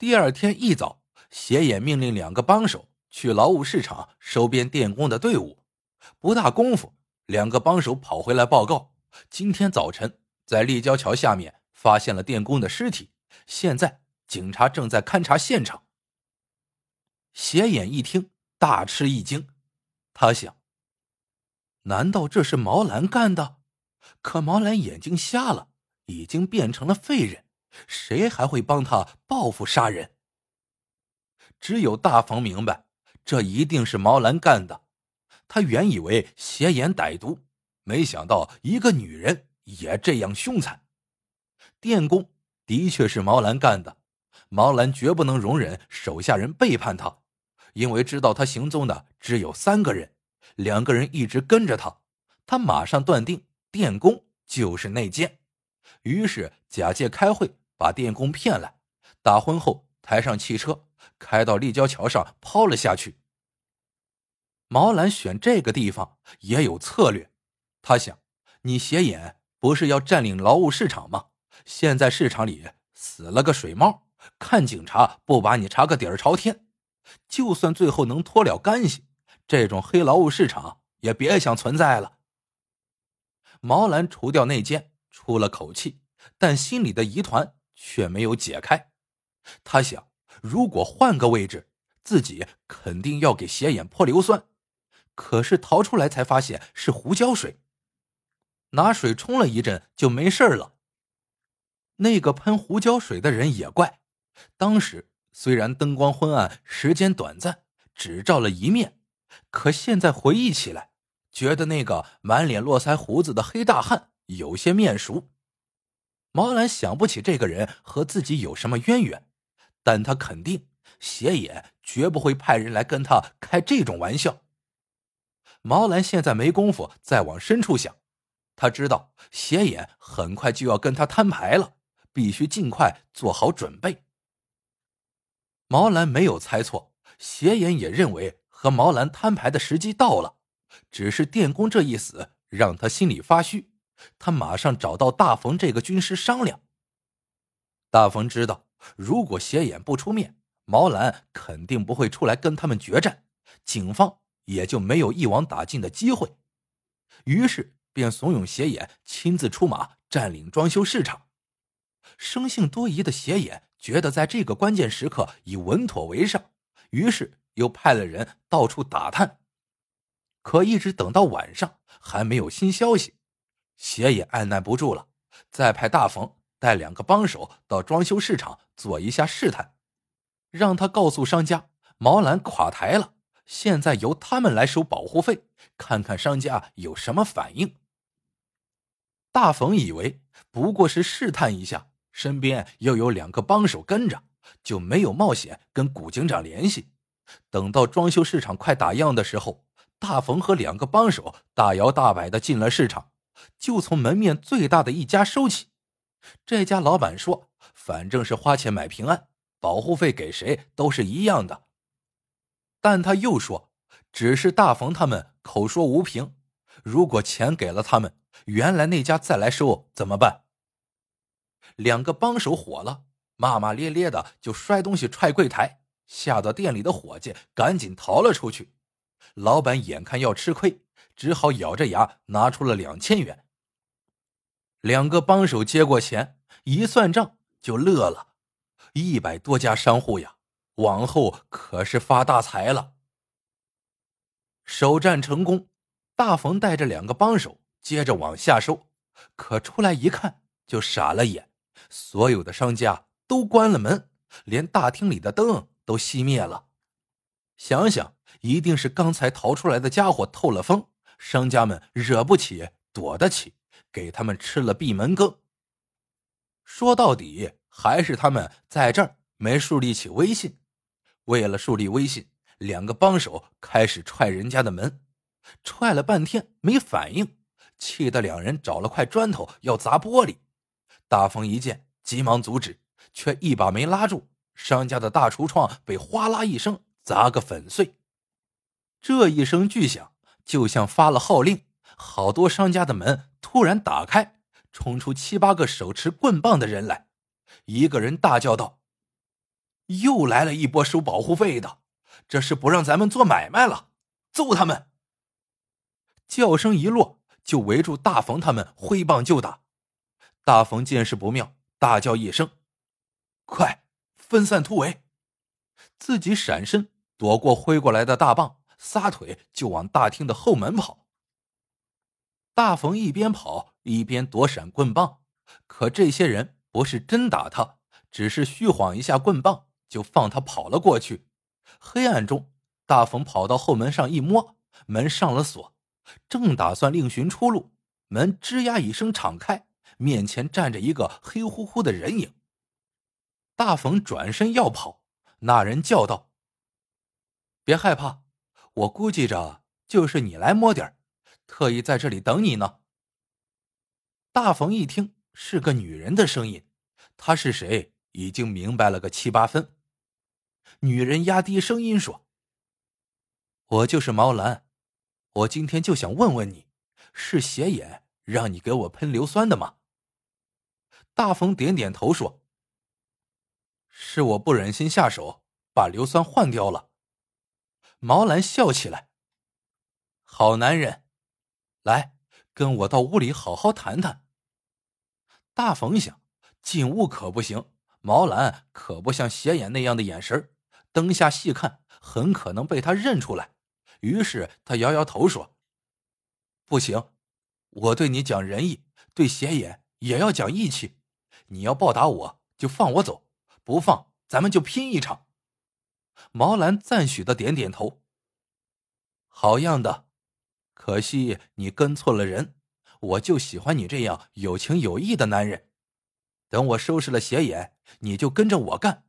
第二天一早，斜眼命令两个帮手去劳务市场收编电工的队伍。不大功夫，两个帮手跑回来报告：今天早晨在立交桥下面发现了电工的尸体，现在警察正在勘察现场。斜眼一听，大吃一惊，他想：难道这是毛兰干的？可毛兰眼睛瞎了，已经变成了废人，谁还会帮他报复杀人？只有大房明白，这一定是毛兰干的。他原以为邪眼歹毒，没想到一个女人也这样凶残。电工的确是毛兰干的，毛兰绝不能容忍手下人背叛他，因为知道他行踪的只有三个人，两个人一直跟着他，他马上断定电工就是内奸，于是假借开会把电工骗来，打昏后抬上汽车，开到立交桥上抛了下去。毛兰选这个地方也有策略，他想：你斜眼不是要占领劳务市场吗？现在市场里死了个水猫，看警察不把你查个底儿朝天。就算最后能脱了干系，这种黑劳务市场也别想存在了。毛兰除掉内奸，出了口气，但心里的疑团却没有解开。他想：如果换个位置，自己肯定要给斜眼泼硫酸。可是逃出来才发现是胡椒水，拿水冲了一阵就没事了。那个喷胡椒水的人也怪，当时虽然灯光昏暗，时间短暂，只照了一面，可现在回忆起来，觉得那个满脸络腮胡子的黑大汉有些面熟。毛兰想不起这个人和自己有什么渊源，但他肯定斜眼绝不会派人来跟他开这种玩笑。毛兰现在没工夫再往深处想，他知道斜眼很快就要跟他摊牌了，必须尽快做好准备。毛兰没有猜错，斜眼也认为和毛兰摊牌的时机到了，只是电工这一死让他心里发虚，他马上找到大冯这个军师商量。大冯知道，如果斜眼不出面，毛兰肯定不会出来跟他们决战，警方。也就没有一网打尽的机会，于是便怂恿斜眼亲自出马占领装修市场。生性多疑的斜眼觉得在这个关键时刻以稳妥为上，于是又派了人到处打探。可一直等到晚上还没有新消息，斜眼按耐不住了，再派大冯带两个帮手到装修市场做一下试探，让他告诉商家毛兰垮台了。现在由他们来收保护费，看看商家有什么反应。大冯以为不过是试探一下，身边又有两个帮手跟着，就没有冒险跟古警长联系。等到装修市场快打烊的时候，大冯和两个帮手大摇大摆的进了市场，就从门面最大的一家收起。这家老板说：“反正是花钱买平安，保护费给谁都是一样的。”但他又说：“只是大冯他们口说无凭，如果钱给了他们，原来那家再来收怎么办？”两个帮手火了，骂骂咧咧的就摔东西踹柜台，吓得店里的伙计赶紧逃了出去。老板眼看要吃亏，只好咬着牙拿出了两千元。两个帮手接过钱，一算账就乐了，一百多家商户呀。往后可是发大财了。首战成功，大冯带着两个帮手接着往下收，可出来一看就傻了眼，所有的商家都关了门，连大厅里的灯都熄灭了。想想，一定是刚才逃出来的家伙透了风，商家们惹不起，躲得起，给他们吃了闭门羹。说到底，还是他们在这儿没树立起威信。为了树立威信，两个帮手开始踹人家的门，踹了半天没反应，气得两人找了块砖头要砸玻璃。大风一见，急忙阻止，却一把没拉住，商家的大橱窗被哗啦一声砸个粉碎。这一声巨响，就像发了号令，好多商家的门突然打开，冲出七八个手持棍棒的人来。一个人大叫道。又来了一波收保护费的，这是不让咱们做买卖了，揍他们！叫声一落，就围住大冯他们挥棒就打。大冯见势不妙，大叫一声：“快分散突围！”自己闪身躲过挥过来的大棒，撒腿就往大厅的后门跑。大冯一边跑一边躲闪棍棒，可这些人不是真打他，只是虚晃一下棍棒。就放他跑了过去。黑暗中，大冯跑到后门上一摸，门上了锁，正打算另寻出路，门吱呀一声敞开，面前站着一个黑乎乎的人影。大冯转身要跑，那人叫道：“别害怕，我估计着就是你来摸点特意在这里等你呢。”大冯一听是个女人的声音，她是谁已经明白了个七八分。女人压低声音说：“我就是毛兰，我今天就想问问你，是斜眼让你给我喷硫酸的吗？”大冯点点头说：“是我不忍心下手，把硫酸换掉了。”毛兰笑起来：“好男人，来跟我到屋里好好谈谈。”大冯想，进屋可不行，毛兰可不像斜眼那样的眼神灯下细看，很可能被他认出来。于是他摇摇头说：“不行，我对你讲仁义，对斜眼也要讲义气。你要报答我，就放我走；不放，咱们就拼一场。”毛兰赞许的点点头：“好样的！可惜你跟错了人，我就喜欢你这样有情有义的男人。等我收拾了斜眼，你就跟着我干，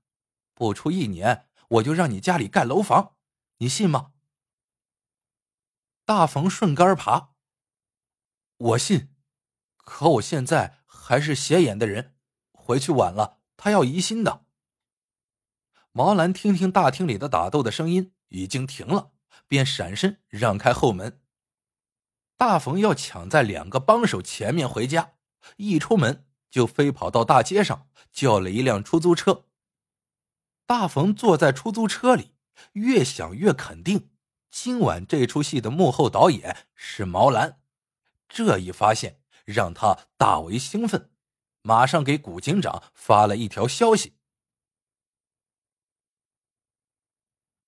不出一年。”我就让你家里盖楼房，你信吗？大冯顺杆爬。我信，可我现在还是斜眼的人，回去晚了他要疑心的。毛兰听听大厅里的打斗的声音已经停了，便闪身让开后门。大冯要抢在两个帮手前面回家，一出门就飞跑到大街上叫了一辆出租车。大冯坐在出租车里，越想越肯定，今晚这出戏的幕后导演是毛兰。这一发现让他大为兴奋，马上给古警长发了一条消息。